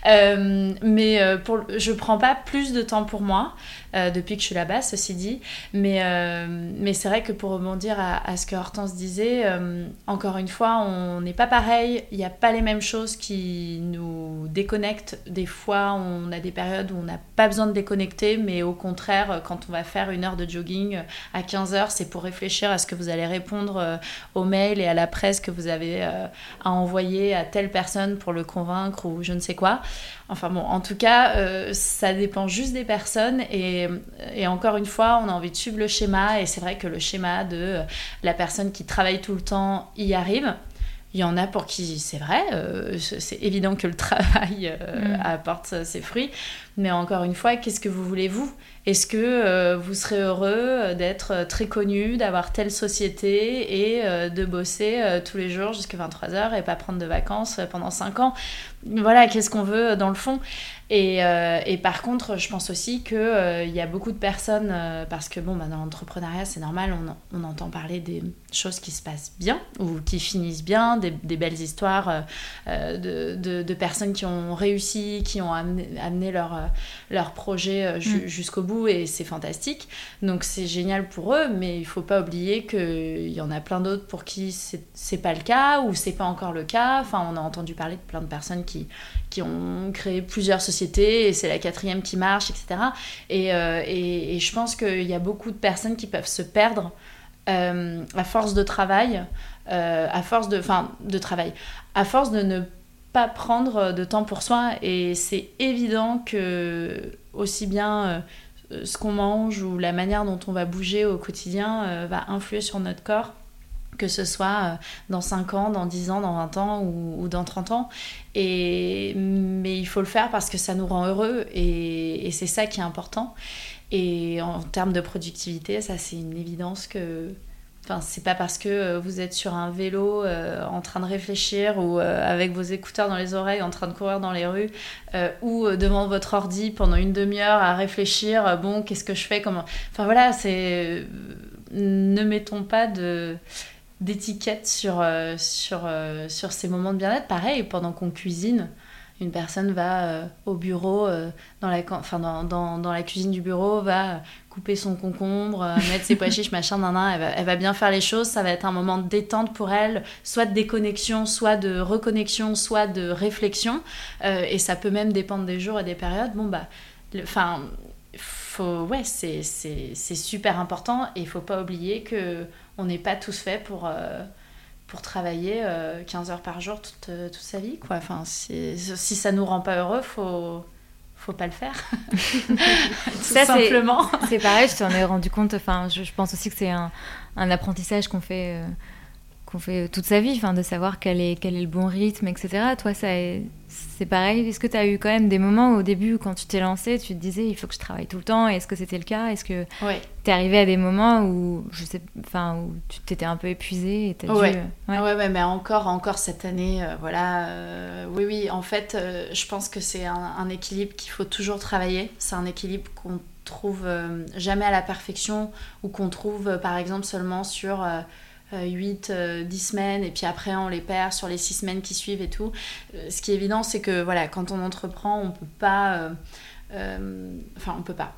mais pour, je prends pas plus de temps pour moi. Euh, depuis que je suis là-bas, ceci dit. Mais, euh, mais c'est vrai que pour rebondir à, ce que Hortense disait, euh, encore une fois, on n'est pas pareil, il n'y a pas les mêmes choses qui nous déconnectent. Des fois, on a des périodes où on n'a pas besoin de déconnecter, mais au contraire, quand on va faire une heure de jogging à 15 heures, c'est pour réfléchir à ce que vous allez répondre aux mails et à la presse que vous avez à envoyer à telle personne pour le convaincre ou je ne sais quoi. Enfin bon, en tout cas, euh, ça dépend juste des personnes et, et, encore une fois, on a envie de suivre le schéma et c'est vrai que le schéma de euh, la personne qui travaille tout le temps y arrive. Il y en a pour qui c'est vrai, euh, c'est évident que le travail mm. apporte ses fruits, mais encore une fois, qu'est-ce que vous voulez vous? Est-ce que vous serez heureux d'être très connu, d'avoir telle société et de bosser tous les jours jusqu'à 23h et pas prendre de vacances pendant 5 ans? Voilà, qu'est-ce qu'on veut dans le fond? Euh, et, par contre, je pense aussi qu'il euh, y a beaucoup de personnes, euh, parce que bon, bah, dans l'entrepreneuriat, c'est normal, on, entend parler des choses qui se passent bien ou qui finissent bien, des, belles histoires de, personnes qui ont réussi, qui ont amené, leur, leur projet mm. jusqu'au bout et c'est fantastique. Donc c'est génial pour eux, mais il faut pas oublier qu'il y en a plein d'autres pour qui c'est pas le cas ou c'est pas encore le cas. Enfin, on a entendu parler de plein de personnes qui, qui ont créé plusieurs sociétés et c'est la quatrième qui marche, etc. Euh, et, et, je pense qu'il y a beaucoup de personnes qui peuvent se perdre euh, à force de travail, euh, à force de, enfin, de travail, à force de ne pas prendre de temps pour soi. Et c'est évident que aussi bien ce qu'on mange ou la manière dont on va bouger au quotidien va influer sur notre corps que ce soit euh, dans 5 ans, dans 10 ans, dans 20 ans ou, dans 30 ans. Et, mais il faut le faire parce que ça nous rend heureux et, c'est ça qui est important. Et en termes de productivité, ça c'est une évidence que... Enfin, c'est pas parce que euh, vous êtes sur un vélo euh, en train de réfléchir ou avec vos écouteurs dans les oreilles en train de courir dans les rues ou devant votre ordi pendant une demi-heure à réfléchir bon qu'est-ce que je fais comment enfin voilà c'est ne mettons pas de d'étiquettes sur, euh, sur, euh, sur ces moments de bien-être. Pareil, pendant qu'on cuisine, une personne va au bureau, dans, la, enfin, dans, dans, dans, la cuisine du bureau, va couper son concombre, mettre ses pois chiches, machin, nan, elle, va, elle va bien faire les choses. Ça va être un moment de détente pour elle, soit de déconnexion, soit de reconnexion, soit de réflexion. et ça peut même dépendre des jours et des périodes. Bon, bah, enfin faut, ouais, c'est super important et il faut pas oublier que on n'est pas tous faits pour, euh, pour travailler 15 euh, heures par jour toute, euh, toute sa vie. Quoi. Enfin, si, si ça nous rend pas heureux, faut faut pas le faire. Tout ça, simplement. C'est pareil, je t'en ai rendu compte. Enfin, je, je, pense aussi que c'est un, un, apprentissage qu'on fait qu'on fait toute sa vie, enfin, de savoir quel est, quel est le bon rythme, etc. Toi, ça c'est pareil. Est-ce que tu as eu quand même des moments au début, quand tu t'es lancé, tu te disais il faut que je travaille tout le temps Est-ce que c'était le cas? Est-ce que tu es arrivé à des moments où, je sais, enfin, où tu t'étais un peu épuisé et as ouais. Dû, euh, ouais. ouais. mais encore, encore cette année, euh, voilà. Euh, oui, oui, en fait, je pense que c'est un, équilibre qu'il faut toujours travailler. C'est un équilibre qu'on trouve jamais à la perfection ou qu'on trouve, par exemple, seulement sur 8, euh, 10 euh, semaines, et puis après on les perd sur les 6 semaines qui suivent et tout. Euh, ce qui est évident, c'est que voilà, quand on entreprend, on peut pas. enfin, on peut pas.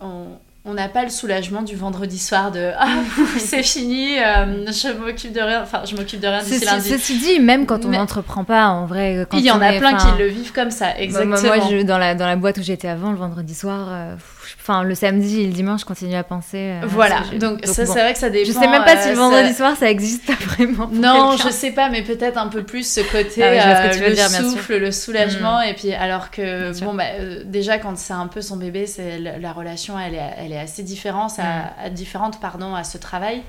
on, on n'a pas le soulagement du vendredi soir de ah c'est fini euh, je m'occupe de rien enfin je m'occupe de rien d'ici lundi ceci dit même quand on n'entreprend pas en vrai il y en a plein qui le vivent comme ça exactement moi, je, dans la dans la boîte où j'étais avant le vendredi soir euh, enfin le samedi et le dimanche je continue à penser euh, voilà donc, ça c'est vrai que ça dépend je sais même pas si le vendredi soir ça existe vraiment non je sais pas mais peut-être un peu plus ce côté ah le dire, souffle le soulagement mm. et puis alors que bon bah, déjà quand c'est un peu son bébé c'est la relation elle est, elle est assez différente à, différente pardon, à ce travail.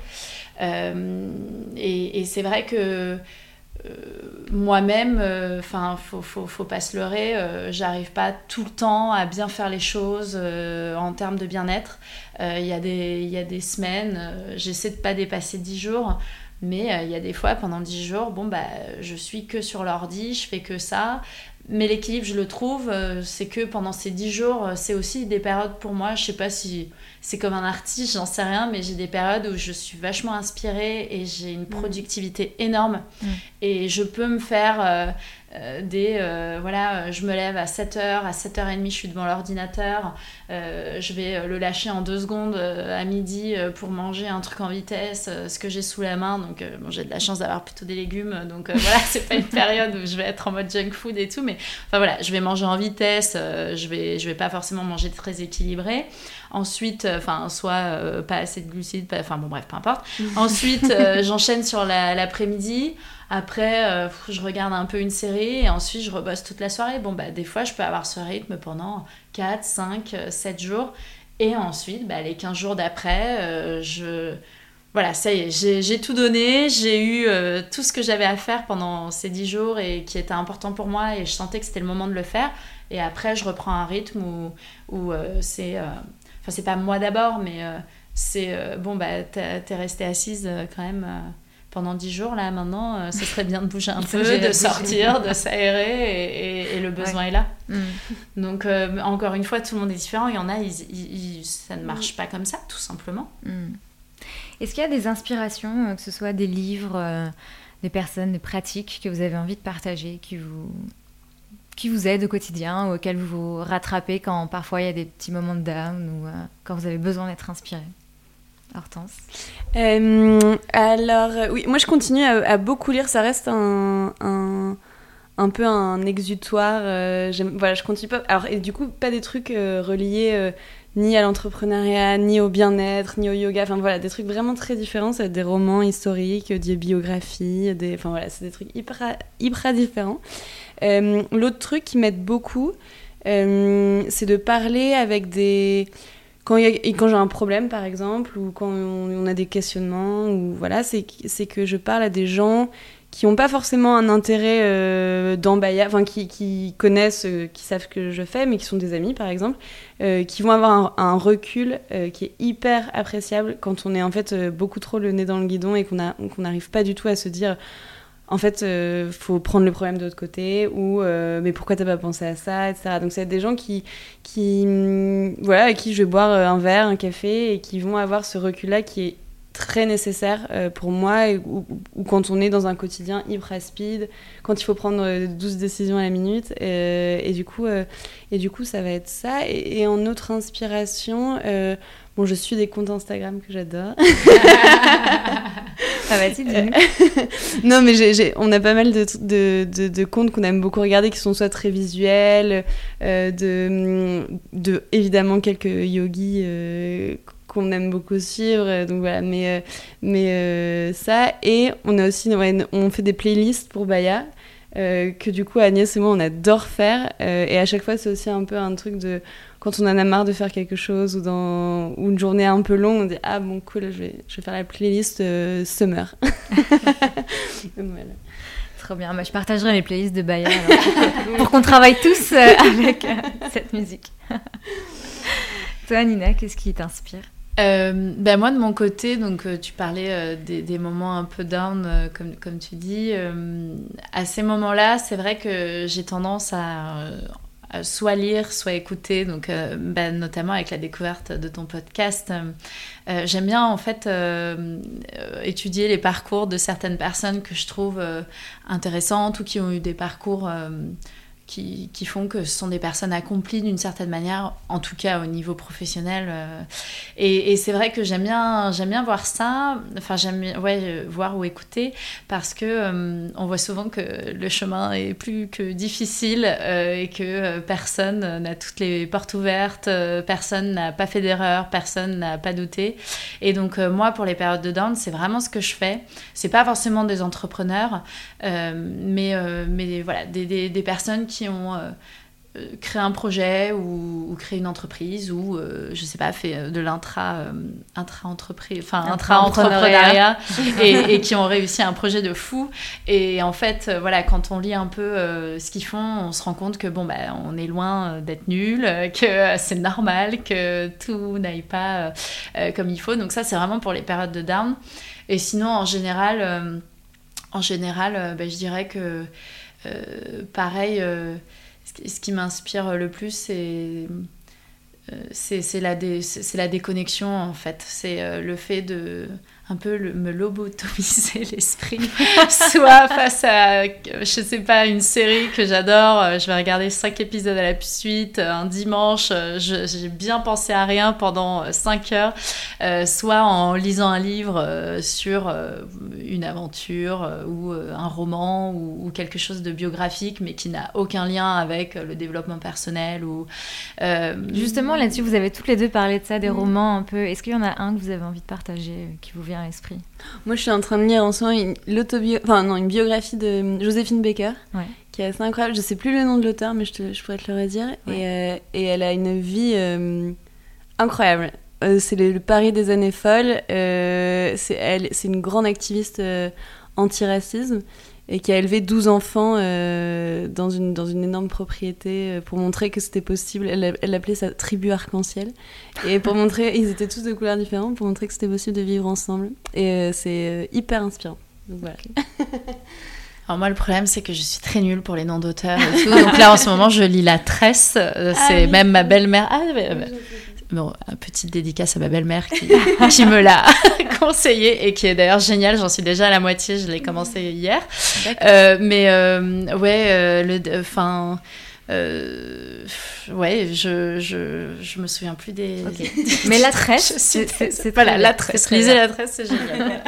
Euh, et, c'est vrai que euh, moi-même, euh, enfin, faut, faut, pas se leurrer, j'arrive pas tout le temps à bien faire les choses en termes de bien-être. Il y, a des, y a des semaines, j'essaie de pas dépasser 10 jours. Mais il y a des fois, pendant 10 jours, bon, bah, je suis que sur l'ordi, je fais que ça. Mais l'équilibre, je le trouve, c'est que pendant ces 10 jours, c'est aussi des périodes pour moi, je sais pas si c'est comme un artiste, j'en sais rien, mais j'ai des périodes où je suis vachement inspirée et j'ai une mm. productivité énorme. Mm. Et je peux me faire euh, euh, des. Euh, voilà, je me lève à 7h, à 7h30, je suis devant l'ordinateur. je vais le lâcher en deux secondes à midi pour manger un truc en vitesse, ce que j'ai sous la main. Donc, bon, j'ai de la chance d'avoir plutôt des légumes. Donc, voilà, c'est pas une période où je vais être en mode junk food et tout. Mais enfin, voilà, je vais manger en vitesse. je, vais, je vais pas forcément manger très équilibré. Ensuite, euh, enfin, soit euh, pas assez de glucides, enfin bon, bref, peu importe. Ensuite, euh, j'enchaîne sur l'après-midi. Après, je regarde un peu une série et ensuite, je rebosse toute la soirée. Bon, bah, des fois, je peux avoir ce rythme pendant 4, 5, 7 jours. Et ensuite, bah, les 15 jours d'après, je voilà, ça y est, j'ai tout donné, j'ai eu tout ce que j'avais à faire pendant ces 10 jours et qui était important pour moi et je sentais que c'était le moment de le faire. Et après, je reprends un rythme où, où c'est Enfin, c'est pas moi d'abord, mais euh, c'est euh, bon, bah, t'es restée assise euh, quand même pendant dix jours là maintenant ce serait bien de bouger un peu de sortir de s'aérer et, le besoin est là. Mm. donc encore une fois tout le monde est différent. Il y en a ça ne marche pas comme ça tout simplement. Mm. est-ce qu'il y a des inspirations que ce soit des livres des personnes des pratiques que vous avez envie de partager qui vous qui vous aide au quotidien, auquel vous vous rattrapez quand parfois il y a des petits moments de down ou euh, quand vous avez besoin d'être inspiré Hortense euh, Alors, euh, oui, moi je continue à, beaucoup lire, ça reste un, un, peu un exutoire. voilà, je continue pas. Alors, et du coup, pas des trucs reliés ni à l'entrepreneuriat, ni au bien-être, ni au yoga. Enfin voilà, des trucs vraiment très différents. Ça va être des romans historiques, des biographies, des... enfin voilà, c'est des trucs hyper, hyper différents. Euh, l'autre truc qui m'aide beaucoup, euh, c'est de parler avec des quand, quand j'ai un problème par exemple ou quand on, a des questionnements ou voilà c'est que je parle à des gens qui n'ont pas forcément un intérêt euh, enfin qui, connaissent, qui savent ce que je fais, mais qui sont des amis par exemple, qui vont avoir un, recul qui est hyper appréciable quand on est en fait beaucoup trop le nez dans le guidon et qu'on n'arrive pas du tout à se dire en fait, euh, faut prendre le problème de l'autre côté, ou euh, mais pourquoi t'as pas pensé à ça, etc. Donc, c'est des gens qui, qui, mm, voilà, avec qui je vais boire euh, un verre, un café, et qui vont avoir ce recul-là qui est très nécessaire pour moi, ou, quand on est dans un quotidien hyper speed, quand il faut prendre 12 décisions à la minute. et, du coup, et du coup, ça va être ça. Et, et en autre inspiration, Bon, je suis des comptes Instagram que j'adore. ah bah si, Non, mais on a pas mal de, de, de, comptes qu'on aime beaucoup regarder qui sont soit très visuels, euh, de, de évidemment quelques yogis euh, qu'on aime beaucoup suivre. Donc voilà, mais, euh, mais ça. Et on a aussi, on fait des playlists pour Baya. que du coup Agnès et moi on adore faire et à chaque fois c'est aussi un peu un truc de quand on en a marre de faire quelque chose ou, dans, ou une journée un peu longue, on dit Ah bon, cool, je vais, je vais faire la playlist euh, Summer. voilà. Trop bien. Bah, je partagerai les playlists de Baya pour, qu'on travaille tous euh, avec euh, cette musique. Toi, Nina, qu'est-ce qui t'inspire? Ben moi de mon côté, donc tu parlais des, des, moments un peu down, comme, comme tu dis. à ces moments-là, c'est vrai que j'ai tendance à euh, soit lire, soit écouter, donc euh, bah, notamment avec la découverte de ton podcast. Euh, j'aime bien en fait étudier les parcours de certaines personnes que je trouve intéressantes ou qui ont eu des parcours qui, font que ce sont des personnes accomplies d'une certaine manière, en tout cas au niveau professionnel. Euh. Et, c'est vrai que j'aime bien, j'aime bien voir ça, enfin j'aime ouais, voir ou écouter, parce que euh, on voit souvent que le chemin est plus que difficile euh, et que personne n'a toutes les portes ouvertes, personne n'a pas fait d'erreur, personne n'a pas douté. Et donc moi, pour les périodes de down, c'est vraiment ce que je fais. C'est pas forcément des entrepreneurs, mais, mais voilà, des, des personnes qui qui ont euh, euh, créé un projet ou, créé une entreprise ou, euh, je sais pas, fait de l'intra intra entreprise, enfin intra entrepreneuriat et, qui ont réussi un projet de fou. Et en fait, voilà, quand on lit un peu ce qu'ils font, on se rend compte que bon, bah, on est loin d'être nul, que c'est normal, que tout n'aille pas comme il faut. Donc ça, c'est vraiment pour les périodes de down. Et sinon, en général, en général, bah, je dirais que pareil, euh, ce qui m'inspire le plus, c'est euh, c'est la, la, déconnexion en fait. C'est le fait de un peu me lobotomiser l'esprit, soit face à, je sais pas, une série que j'adore, euh, je vais regarder cinq épisodes à la suite, euh, un dimanche, euh, j'ai bien pensé à rien pendant cinq heures, soit en lisant un livre sur une aventure ou un roman ou, quelque chose de biographique, mais qui n'a aucun lien avec le développement personnel ou... Justement, là-dessus, vous avez toutes les deux parlé de ça, des mm. romans un peu. Est-ce qu'il y en a un que vous avez envie de partager, qui vous vient l'esprit Moi, je suis en train de lire en ce moment une, enfin, non, une biographie de Joséphine Baker, qui est assez incroyable. Je sais plus le nom de l'auteur, mais je, te, je, pourrais te le redire. Et, euh, et, elle a une vie euh, incroyable. Euh, c'est le, Paris des années folles. c'est une grande activiste anti-racisme et qui a élevé 12 enfants euh, dans, une, dans une énorme propriété euh, pour montrer que c'était possible. Elle, elle appelait ça tribu arc-en-ciel. Et pour montrer, ils étaient tous de couleurs différentes, pour montrer que c'était possible de vivre ensemble. Et euh, c'est hyper inspirant. Donc voilà. Alors moi, le problème, c'est que je suis très nulle pour les noms d'auteurs et tout. Donc là, en ce moment, je lis La Tresse. Ah c'est même ma belle-mère. Ah, bon, petite dédicace à ma belle-mère qui, qui me l'a conseillé et qui est d'ailleurs génial. J'en suis déjà à la moitié, je l'ai commencé hier. Euh, mais euh, ouais, euh, le, enfin. ouais, je, je, je me souviens plus des. mais la tresse, c'est voilà, la tresse. Lisez la tresse, c'est génial.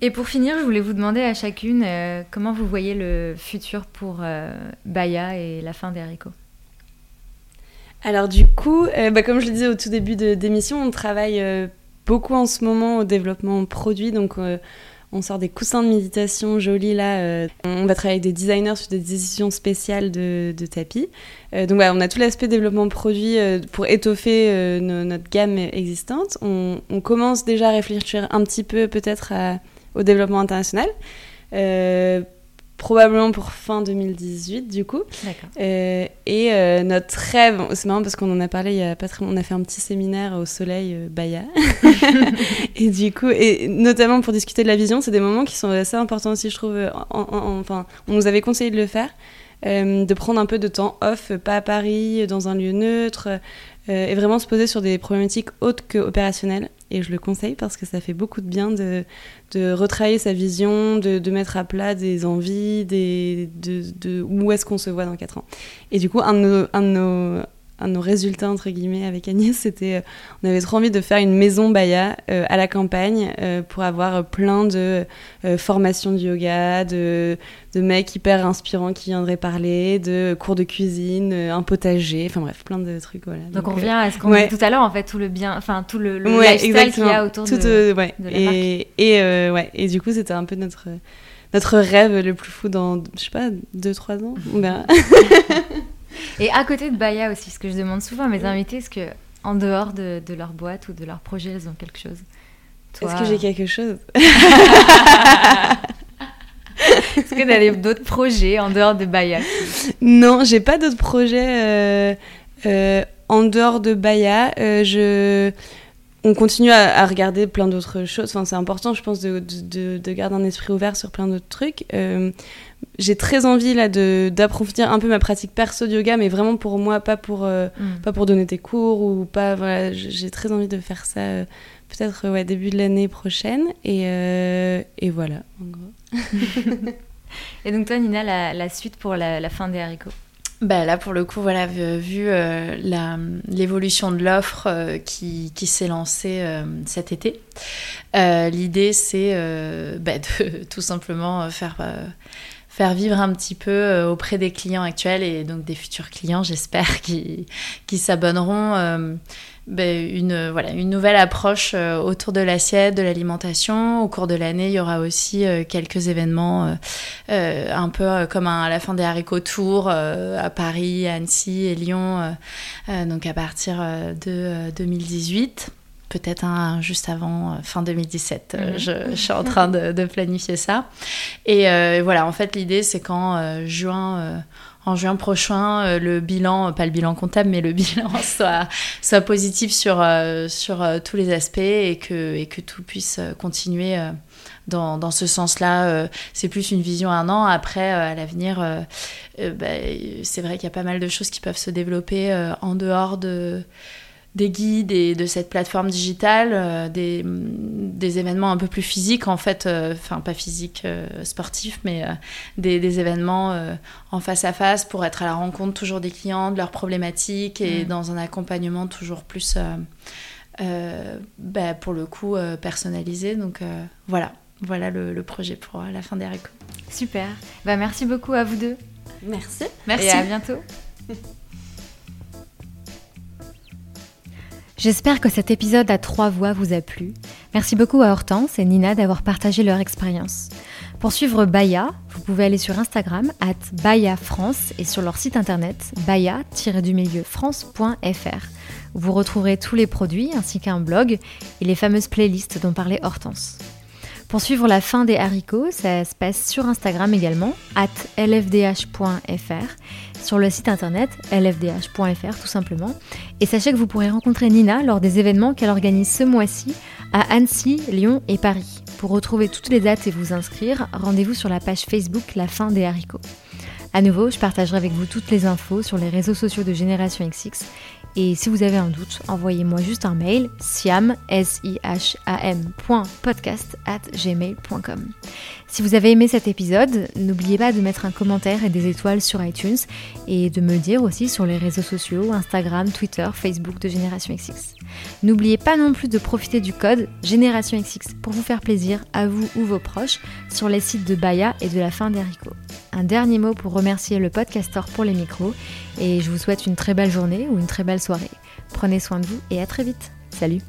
Et pour finir, je voulais vous demander à chacune comment vous voyez le futur pour Baya et la fin d'Erico? Alors du coup, bah, comme je le disais au tout début de d'émission, on travaille beaucoup en ce moment au développement produit. Donc, euh, on sort des coussins de méditation jolis là. Euh, on va travailler avec des designers sur des décisions spéciales de, tapis. Euh, donc, voilà, on a tout l'aspect développement produit pour étoffer notre gamme existante. On, commence déjà à réfléchir un petit peu peut-être au développement international probablement pour fin 2018 du coup. Euh, et euh, notre rêve, c'est marrant parce qu'on en a parlé il y a pas très on a fait un petit séminaire au soleil euh, Baya. et du coup, et notamment pour discuter de la vision, c'est des moments qui sont assez importants aussi, je trouve. enfin, on nous avait conseillé de le faire. de prendre un peu de temps off, pas à Paris, dans un lieu neutre, et vraiment se poser sur des problématiques autres que opérationnelles. Et je le conseille parce que ça fait beaucoup de bien de, de retravailler sa vision, de, mettre à plat des envies, des, de, où est-ce qu'on se voit dans 4 ans. Et du coup, un de un de nos un de nos résultats entre guillemets avec Agnès, c'était euh, on avait trop envie de faire une maison Baya euh, à la campagne euh, pour avoir plein de formations de yoga, de, de mecs hyper inspirants qui viendraient parler, de cours de cuisine, un potager, enfin bref, plein de trucs voilà. Donc, on revient à ce qu'on ouais. dit tout à l'heure en fait, tout le bien, enfin tout le, le ouais, lifestyle qu'il y a autour tout, de, ouais. de la et, et ouais, et du coup c'était un peu notre notre rêve le plus fou dans je sais pas 2 3 ans. Et à côté de Baya aussi, ce que je demande souvent à mes invités, est-ce que en dehors de, de, leur boîte ou de leur projet, elles ont quelque chose? Est-ce que j'ai quelque chose? Est-ce que tu as d'autres projets en dehors de Baya? Non, j'ai pas d'autres projets euh, euh, en dehors de Baya. Euh, je on continue à, à regarder plein d'autres choses. Enfin, c'est important, je pense, de, de, de, garder un esprit ouvert sur plein d'autres trucs. Euh, j'ai très envie là d'approfondir un peu ma pratique perso de yoga, mais vraiment pour moi, pas pour, euh, mm. pas pour donner des cours ou pas. Voilà, j'ai très envie de faire ça euh, peut-être ouais, début de l'année prochaine. Et, euh, et voilà, en gros. et donc toi, Nina, la, la suite pour la, la fin des haricots? Bah là, pour le coup, voilà, vu euh, l'évolution de l'offre euh, qui, qui s'est lancée euh, cet été, l'idée c'est bah, de tout simplement faire, faire vivre un petit peu auprès des clients actuels et donc des futurs clients, j'espère, qui, qui s'abonneront ben, une, voilà, une nouvelle approche euh, autour de l'assiette, de l'alimentation. Au cours de l'année, il y aura aussi euh, quelques événements euh, un peu comme à la fin des haricots tours à Paris, Annecy et Lyon, donc à partir de 2018 peut-être un juste avant fin 2017. Mhm. je, je, suis en train de, de planifier ça. Et voilà, en fait, l'idée, c'est qu'en juin, en juin prochain, euh, le bilan, pas le bilan comptable, mais le bilan soit, soit positif sur, euh, sur euh, tous les aspects et que, et que tout puisse continuer dans, dans ce sens-là. c'est plus une vision un an. Après, à l'avenir, bah, c'est vrai qu'il y a pas mal de choses qui peuvent se développer en dehors de des guides et de cette plateforme digitale, euh, des, des, événements un peu plus physiques en fait, euh, enfin pas physiques euh, sportifs, mais des, des, événements en face à face pour être à la rencontre toujours des clients, de leurs problématiques et mm. dans un accompagnement toujours plus, bah, pour le coup, personnalisé. Donc voilà, voilà le, le, projet pour la fin des. Super, bah, merci beaucoup à vous deux. Merci. Merci. Et à bientôt. J'espère que cet épisode à trois voix vous a plu. Merci beaucoup à Hortense et Nina d'avoir partagé leur expérience. Pour suivre Baya, vous pouvez aller sur Instagram at Baya France et sur leur site internet baya-france.fr. Vous retrouverez tous les produits ainsi qu'un blog et les fameuses playlists dont parlait Hortense. Pour suivre la fin des haricots, ça se passe sur Instagram également, at lfdh.fr, sur le site internet lfdh.fr tout simplement. Et sachez que vous pourrez rencontrer Nina lors des événements qu'elle organise ce mois-ci à Annecy, Lyon et Paris. Pour retrouver toutes les dates et vous inscrire, rendez-vous sur la page Facebook La fin des haricots. À nouveau, je partagerai avec vous toutes les infos sur les réseaux sociaux de Génération XX et si vous avez un doute, envoyez-moi juste un mail siam, s i h a podcast at gmail.com. Si vous avez aimé cet épisode, n'oubliez pas de mettre un commentaire et des étoiles sur iTunes et de me dire aussi sur les réseaux sociaux, Instagram, Twitter, Facebook de Génération XX. N'oubliez pas non plus de profiter du code Génération XX pour vous faire plaisir à vous ou vos proches sur les sites de Baya et de la fin d'Erico. Un dernier mot pour remercier le podcaster pour les micros et je vous souhaite une très belle journée ou une très belle soirée. Prenez soin de vous et à très vite. Salut